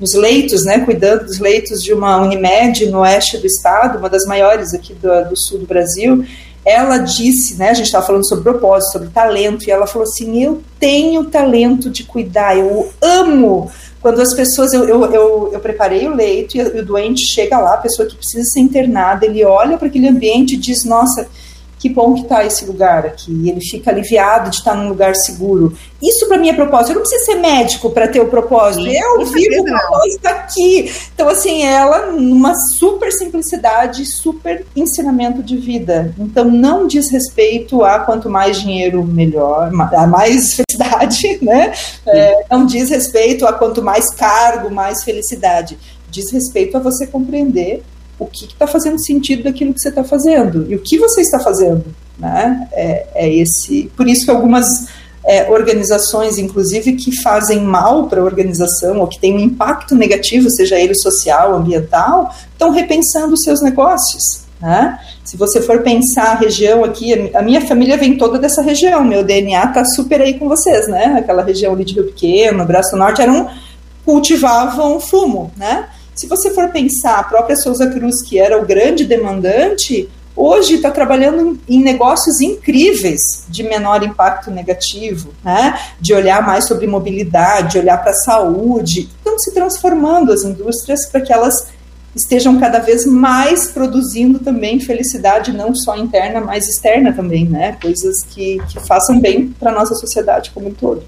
nos leitos, né, cuidando dos leitos de uma Unimed no oeste do estado, uma das maiores aqui do, do sul do Brasil. Ela disse, né, a gente estava falando sobre propósito, sobre talento, e ela falou assim: Eu tenho talento de cuidar, eu amo. Quando as pessoas, eu, eu, eu, eu preparei o leito e o doente chega lá, a pessoa que precisa ser internada, ele olha para aquele ambiente e diz: Nossa, que bom que está esse lugar aqui. Ele fica aliviado de estar num lugar seguro. Isso para mim é propósito. Eu não preciso ser médico para ter o propósito. Sim, eu vivo o propósito aqui. Então, assim, ela, numa super simplicidade, super ensinamento de vida. Então, não diz respeito a quanto mais dinheiro, melhor, a mais [LAUGHS] felicidade, né? É, não diz respeito a quanto mais cargo, mais felicidade. Diz respeito a você compreender o que está fazendo sentido daquilo que você está fazendo e o que você está fazendo, né? É, é esse, por isso que algumas é, organizações, inclusive, que fazem mal para a organização ou que têm um impacto negativo, seja ele social, ambiental, estão repensando os seus negócios. Né? Se você for pensar a região aqui, a minha família vem toda dessa região, meu DNA está super aí com vocês, né? Aquela região ali de Rio Pequeno, Braço Norte, eram cultivavam fumo, né? Se você for pensar, a própria Souza Cruz, que era o grande demandante, hoje está trabalhando em negócios incríveis de menor impacto negativo, né? de olhar mais sobre mobilidade, de olhar para a saúde. Estão se transformando as indústrias para que elas estejam cada vez mais produzindo também felicidade, não só interna, mas externa também, né? Coisas que, que façam bem para a nossa sociedade como um todo.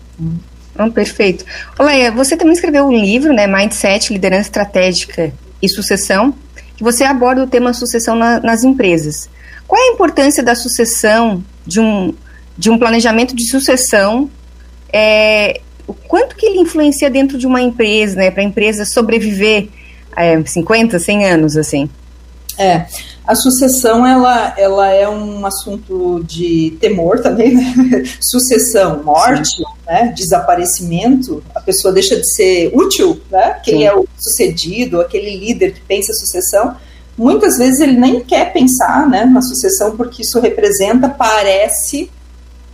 Oh, perfeito. Oleia, você também escreveu um livro, né, Mindset, Liderança Estratégica e Sucessão, que você aborda o tema sucessão na, nas empresas. Qual é a importância da sucessão, de um, de um planejamento de sucessão? É, o quanto que ele influencia dentro de uma empresa, né, para a empresa sobreviver é, 50, 100 anos, assim? É, a sucessão ela, ela é um assunto de temor também, né? [LAUGHS] Sucessão, morte, né? desaparecimento, a pessoa deixa de ser útil, né? Quem Sim. é o sucedido, aquele líder que pensa a sucessão, muitas vezes ele nem quer pensar né, na sucessão porque isso representa, parece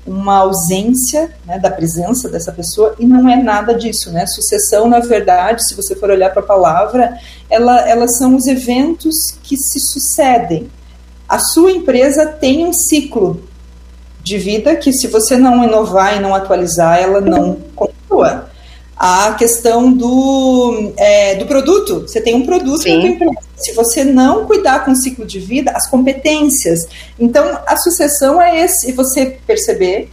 uma ausência né, da presença dessa pessoa e não é nada disso, né? Sucessão, na verdade, se você for olhar para a palavra, ela, elas são os eventos que se sucedem. A sua empresa tem um ciclo de vida que, se você não inovar e não atualizar, ela não. A questão do, é, do produto, você tem um produto na empresa. Se você não cuidar com o ciclo de vida, as competências. Então, a sucessão é esse, você perceber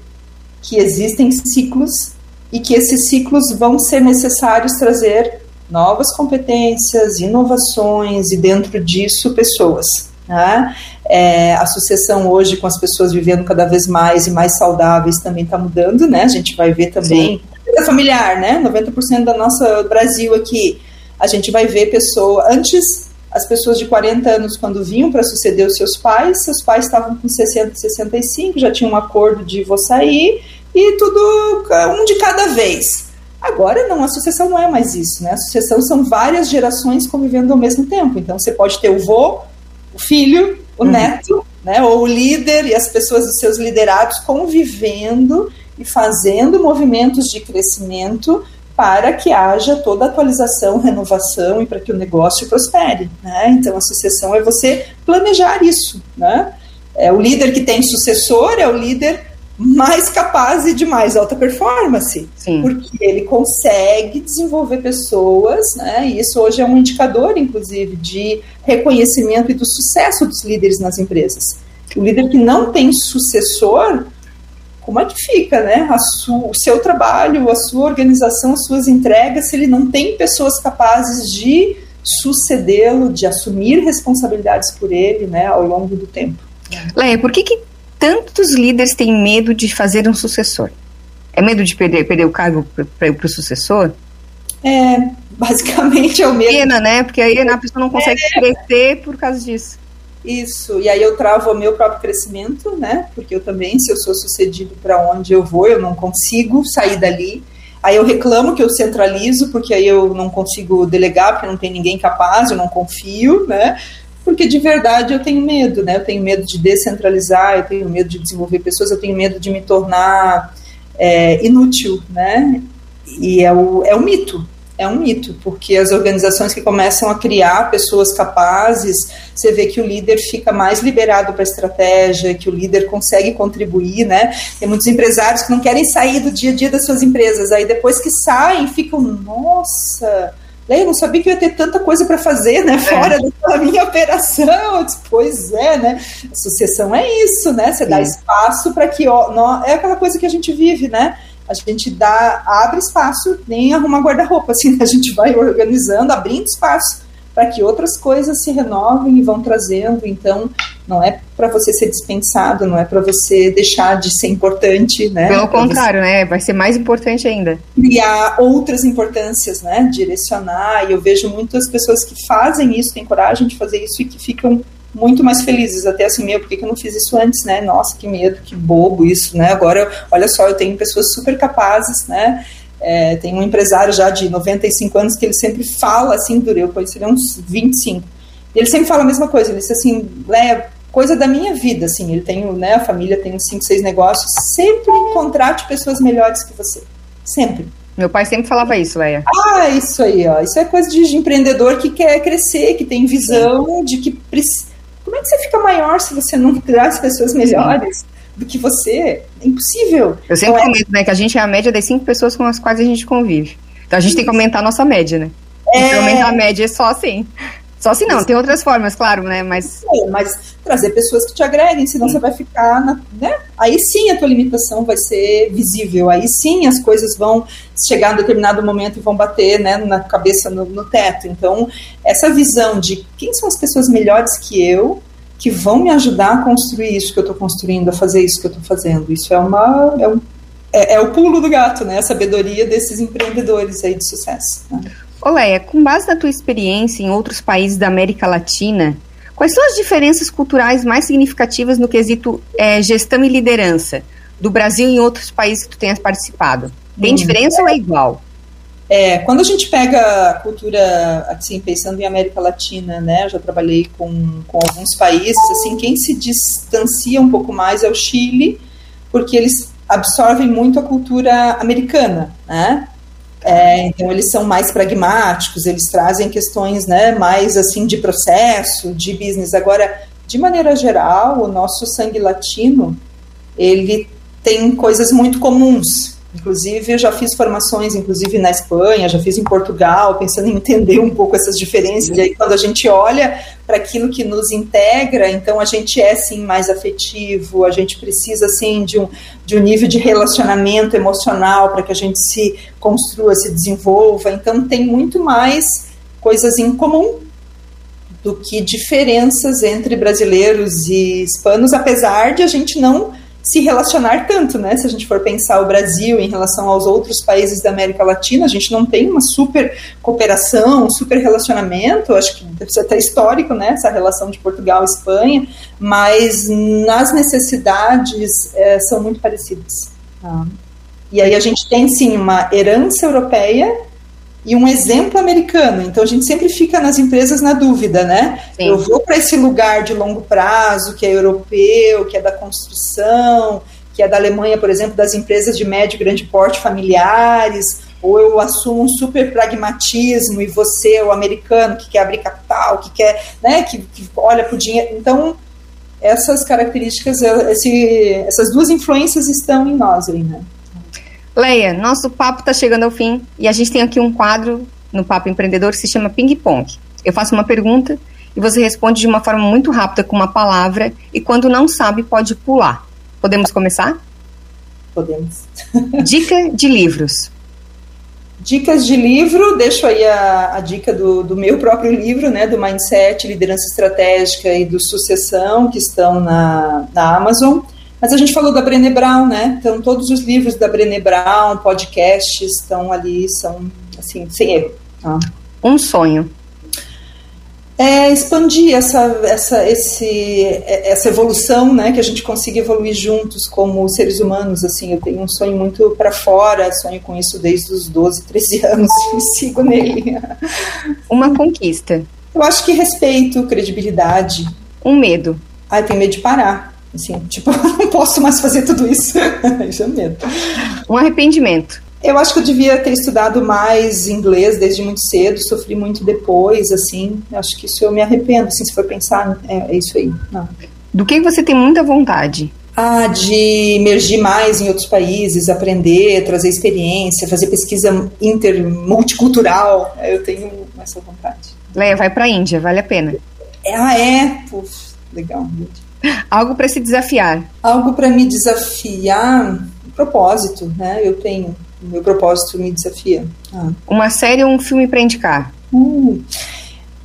que existem ciclos e que esses ciclos vão ser necessários trazer novas competências, inovações e dentro disso pessoas. Né? É, a sucessão hoje com as pessoas vivendo cada vez mais e mais saudáveis também está mudando, né? A gente vai ver também Sim. Familiar, né? 90% da nossa Brasil aqui, a gente vai ver pessoa antes as pessoas de 40 anos quando vinham para suceder os seus pais, seus pais estavam com 60, 65, já tinham um acordo de vou sair e tudo um de cada vez. Agora não, a sucessão não é mais isso, né? A sucessão são várias gerações convivendo ao mesmo tempo. Então você pode ter o vô, o filho, o uhum. neto, né? Ou o líder e as pessoas dos seus liderados convivendo e fazendo movimentos de crescimento para que haja toda atualização, renovação e para que o negócio prospere. Né? Então, a sucessão é você planejar isso. Né? É o líder que tem sucessor, é o líder mais capaz e de mais alta performance, Sim. porque ele consegue desenvolver pessoas, né? E isso hoje é um indicador, inclusive, de reconhecimento e do sucesso dos líderes nas empresas. O líder que não tem sucessor, como é que fica, né? o seu trabalho, a sua organização, as suas entregas, se ele não tem pessoas capazes de sucedê-lo, de assumir responsabilidades por ele, né, ao longo do tempo. Leia, por que, que tantos líderes têm medo de fazer um sucessor? É medo de perder, perder o cargo para o sucessor? É, basicamente é o medo. Pena, né? Porque aí a pessoa não consegue é. crescer por causa disso. Isso, e aí eu travo o meu próprio crescimento, né? Porque eu também, se eu sou sucedido para onde eu vou, eu não consigo sair dali. Aí eu reclamo que eu centralizo, porque aí eu não consigo delegar, porque não tem ninguém capaz, eu não confio, né? porque de verdade eu tenho medo, né? Eu tenho medo de descentralizar, eu tenho medo de desenvolver pessoas, eu tenho medo de me tornar é, inútil, né? E é o, é o mito, é um mito, porque as organizações que começam a criar pessoas capazes, você vê que o líder fica mais liberado para a estratégia, que o líder consegue contribuir, né? Tem muitos empresários que não querem sair do dia a dia das suas empresas, aí depois que saem ficam, nossa eu não sabia que ia ter tanta coisa para fazer, né? É. Fora é. da [LAUGHS] minha operação. Eu disse, pois é, né? A sucessão é isso, né? Você Sim. dá espaço para que. Ó, nó, é aquela coisa que a gente vive, né? A gente dá, abre espaço, nem arruma guarda-roupa, [LAUGHS] assim, né? a gente vai organizando, abrindo espaço para que outras coisas se renovem e vão trazendo. Então, não é para você ser dispensado, não é para você deixar de ser importante, né? Pelo contrário, né? Vai ser mais importante ainda. Criar outras importâncias, né? Direcionar. E eu vejo muitas pessoas que fazem isso, têm coragem de fazer isso e que ficam muito mais felizes, até assim, meu, por que, que eu não fiz isso antes, né? Nossa, que medo, que bobo isso, né? Agora, olha só, eu tenho pessoas super capazes, né? É, tem um empresário já de 95 anos que ele sempre fala assim, eu conheci ele uns 25. Ele sempre fala a mesma coisa, ele disse assim, é coisa da minha vida, assim, ele tem, né, a família tem uns 5, 6 negócios, sempre contrate pessoas melhores que você. Sempre. Meu pai sempre falava isso, Leia. Ah, isso aí, ó. Isso é coisa de empreendedor que quer crescer, que tem visão de que precisa. Como é que você fica maior se você não traz pessoas melhores? Do que você. É impossível. Eu sempre então, comento, né, que a gente é a média das cinco pessoas com as quais a gente convive. Então a gente tem que aumentar a nossa média, né? É... aumentar a média é só assim. Só se não, tem outras formas, claro, né? Mas. É, mas trazer pessoas que te agreguem, senão sim. você vai ficar. Na, né? Aí sim a tua limitação vai ser visível. Aí sim as coisas vão chegar em determinado momento e vão bater né, na cabeça, no, no teto. Então, essa visão de quem são as pessoas melhores que eu, que vão me ajudar a construir isso que eu estou construindo, a fazer isso que eu estou fazendo. Isso é uma. É, um, é, é, o pulo do gato, né? A sabedoria desses empreendedores aí de sucesso. Né? Leia, com base na tua experiência em outros países da América Latina, quais são as diferenças culturais mais significativas no quesito é, gestão e liderança do Brasil e em outros países que tu tenhas participado? Tem hum, diferença é, ou é igual? É, quando a gente pega a cultura, assim, pensando em América Latina, né, eu já trabalhei com, com alguns países, assim, quem se distancia um pouco mais é o Chile, porque eles absorvem muito a cultura americana, né, é, então eles são mais pragmáticos, eles trazem questões né, mais assim de processo, de business. Agora, de maneira geral, o nosso sangue latino ele tem coisas muito comuns. Inclusive, eu já fiz formações, inclusive na Espanha, já fiz em Portugal, pensando em entender um pouco essas diferenças. E aí, quando a gente olha para aquilo que nos integra, então a gente é sim mais afetivo, a gente precisa assim de um, de um nível de relacionamento emocional para que a gente se construa, se desenvolva. Então, tem muito mais coisas em comum do que diferenças entre brasileiros e hispanos, apesar de a gente não se relacionar tanto, né? Se a gente for pensar o Brasil em relação aos outros países da América Latina, a gente não tem uma super cooperação, um super relacionamento, acho que deve ser até histórico, né? Essa relação de Portugal e Espanha, mas nas necessidades é, são muito parecidas. Tá? E aí a gente tem sim uma herança europeia e um exemplo americano. Então a gente sempre fica nas empresas na dúvida, né? Sim. Eu vou para esse lugar de longo prazo, que é europeu, que é da construção, que é da Alemanha, por exemplo, das empresas de médio e grande porte familiares, ou eu assumo um super pragmatismo e você, é o americano, que quer abrir capital, que quer, né, que, que olha para o dinheiro. Então, essas características, esse, essas duas influências estão em nós aí, né? Leia, nosso papo está chegando ao fim e a gente tem aqui um quadro no Papo Empreendedor que se chama Ping Pong. Eu faço uma pergunta e você responde de uma forma muito rápida com uma palavra e quando não sabe pode pular. Podemos começar? Podemos. [LAUGHS] Dica de livros. Dicas de livro, deixo aí a, a dica do, do, meu próprio livro, né, do Mindset, Liderança Estratégica e do Sucessão, que estão na, na Amazon. Mas a gente falou da Brené Brown, né? Então, todos os livros da Brené Brown, podcasts, estão ali, são, assim, sem erro. Tá? Um sonho. É expandir essa, essa, esse, essa evolução, né? Que a gente consiga evoluir juntos como seres humanos, assim. Eu tenho um sonho muito para fora, sonho com isso desde os 12, 13 [LAUGHS] anos e sigo nele. Uma conquista. Eu acho que respeito, credibilidade. Um medo. Ah, tenho medo de parar. Assim, tipo, [LAUGHS] não posso mais fazer tudo isso. [LAUGHS] isso é medo. Um arrependimento. Eu acho que eu devia ter estudado mais inglês desde muito cedo, sofri muito depois, assim. Acho que isso eu me arrependo, assim, se for pensar, é, é isso aí. Não. Do que você tem muita vontade? Ah, de emergir mais em outros países, aprender, trazer experiência, fazer pesquisa inter multicultural. Eu tenho essa vontade. Leia, vai para a Índia, vale a pena. Ah, é? Puf, legal. Algo para se desafiar. Algo para me desafiar, propósito, né? Eu tenho. Meu propósito me desafia. Ah. Uma série ou um filme para indicar? Uh,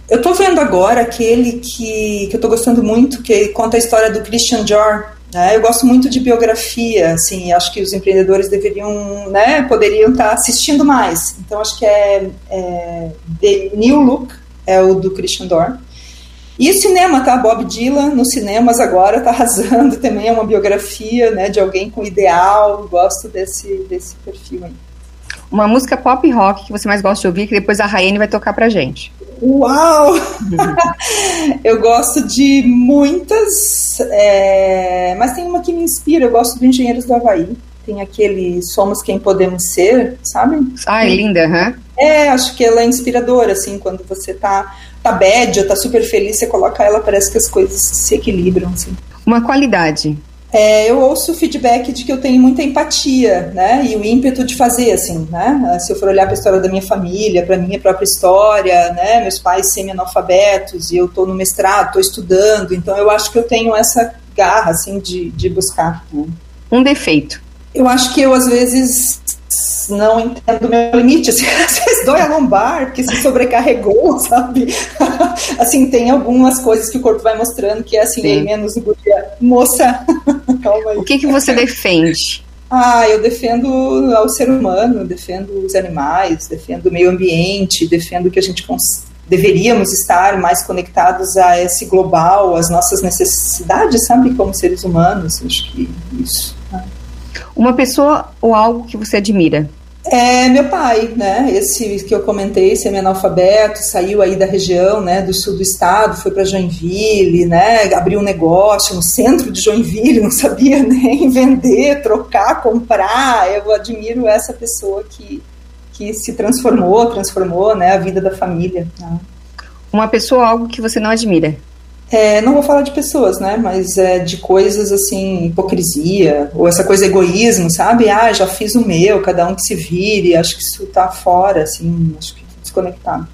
eu estou vendo agora aquele que, que eu estou gostando muito, que conta a história do Christian Dior. Né? Eu gosto muito de biografia, assim, acho que os empreendedores deveriam, né, poderiam estar tá assistindo mais. Então, acho que é, é The New Look, é o do Christian Dior. E o cinema, tá? Bob Dylan nos cinemas agora tá arrasando também, é uma biografia, né, de alguém com ideal, gosto desse, desse perfil aí. Uma música pop rock que você mais gosta de ouvir, que depois a Raiane vai tocar pra gente. Uau! [LAUGHS] eu gosto de muitas, é... mas tem uma que me inspira, eu gosto do Engenheiros do Havaí. tem aquele Somos Quem Podemos Ser, sabe? Ah, é linda, Uhum. É, acho que ela é inspiradora, assim, quando você tá, tá bad ou tá super feliz, você coloca ela, parece que as coisas se equilibram, assim. Uma qualidade. É, eu ouço o feedback de que eu tenho muita empatia, né, e o ímpeto de fazer, assim, né, se eu for olhar para a história da minha família, para minha própria história, né, meus pais semi-analfabetos, e eu estou no mestrado, estou estudando, então eu acho que eu tenho essa garra, assim, de, de buscar. Né. Um defeito. Eu acho que eu, às vezes, não entendo o meu limite, assim, [LAUGHS] às vezes dói a lombar, porque se sobrecarregou, [LAUGHS] sabe? assim, tem algumas coisas que o corpo vai mostrando que é assim, Sim. menos guria. Moça, [LAUGHS] calma aí. O que, que você defende? Ah, eu defendo o ser humano, defendo os animais, defendo o meio ambiente, defendo que a gente deveríamos estar mais conectados a esse global, as nossas necessidades, sabe, como seres humanos. Acho que isso. Uma pessoa ou algo que você admira? É meu pai, né? Esse que eu comentei, semi-analfabeto, saiu aí da região, né, do sul do estado, foi para Joinville, né, abriu um negócio no centro de Joinville, não sabia [LAUGHS] nem vender, trocar, comprar. Eu admiro essa pessoa que, que se transformou, transformou, né, a vida da família. Né? Uma pessoa ou algo que você não admira? É, não vou falar de pessoas, né? Mas é, de coisas assim, hipocrisia, ou essa coisa egoísmo, sabe? Ah, já fiz o meu, cada um que se vire, acho que isso tá fora, assim, acho que desconectado.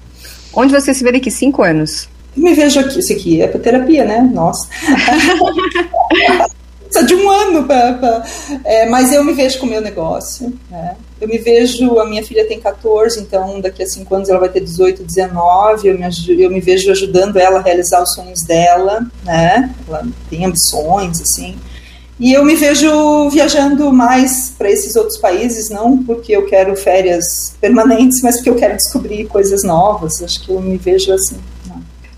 Onde você se vê daqui cinco anos? Eu me vejo aqui, isso aqui é para terapia, né? Nossa. [LAUGHS] Precisa de um ano, para. É, mas eu me vejo com o meu negócio, né? Eu me vejo, a minha filha tem 14, então daqui a 5 anos ela vai ter 18, 19. Eu me, eu me vejo ajudando ela a realizar os sonhos dela, né? Ela tem ambições, assim. E eu me vejo viajando mais para esses outros países, não porque eu quero férias permanentes, mas porque eu quero descobrir coisas novas. Acho que eu me vejo assim.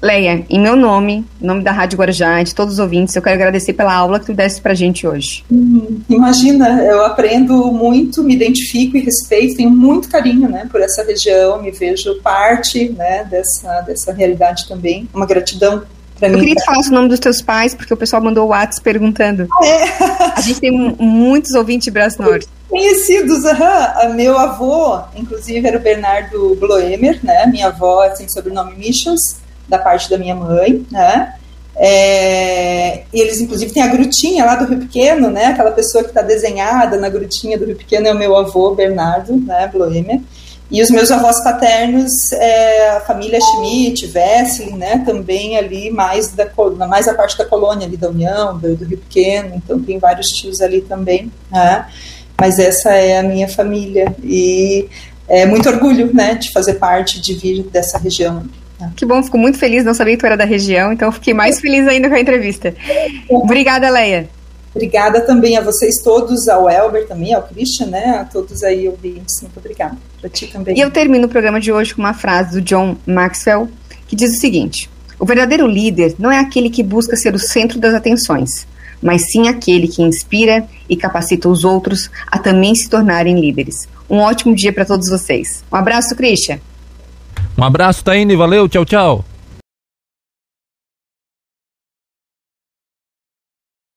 Leia, em meu nome, em nome da Rádio Guarujá, de todos os ouvintes, eu quero agradecer pela aula que tu deste pra gente hoje. Hum, imagina, eu aprendo muito, me identifico e respeito, tenho muito carinho, né, por essa região, me vejo parte, né, dessa, dessa realidade também. Uma gratidão eu mim. queria que falasse o nome dos teus pais, porque o pessoal mandou o WhatsApp perguntando. Ah, é. A gente tem muitos ouvintes de Braço Norte. [LAUGHS] Conhecidos, aham. Meu avô, inclusive, era o Bernardo Bloemer, né? Minha avó tem sobrenome Michels da parte da minha mãe, né? É, e eles, inclusive, têm a grutinha lá do Rio Pequeno, né? Aquela pessoa que está desenhada na grutinha do Rio Pequeno é o meu avô, Bernardo, né? Bloemer. E os meus avós paternos, é, a família Schmidt, Wessling, né? Também ali mais da mais a parte da colônia ali da União, do, do Rio Pequeno. Então tem vários tios ali também, né? Mas essa é a minha família e é muito orgulho, né? De fazer parte de vir dessa região. Que bom, fico muito feliz, não sabia que tu era da região, então fiquei mais feliz ainda com a entrevista. Obrigada, Leia. Obrigada também a vocês todos, ao Elber também, ao Christian, né? A todos aí ouvintes, muito obrigada. Para ti também. E eu termino o programa de hoje com uma frase do John Maxwell, que diz o seguinte: O verdadeiro líder não é aquele que busca ser o centro das atenções, mas sim aquele que inspira e capacita os outros a também se tornarem líderes. Um ótimo dia para todos vocês. Um abraço, Christian. Um abraço, Taine. Valeu. Tchau, tchau.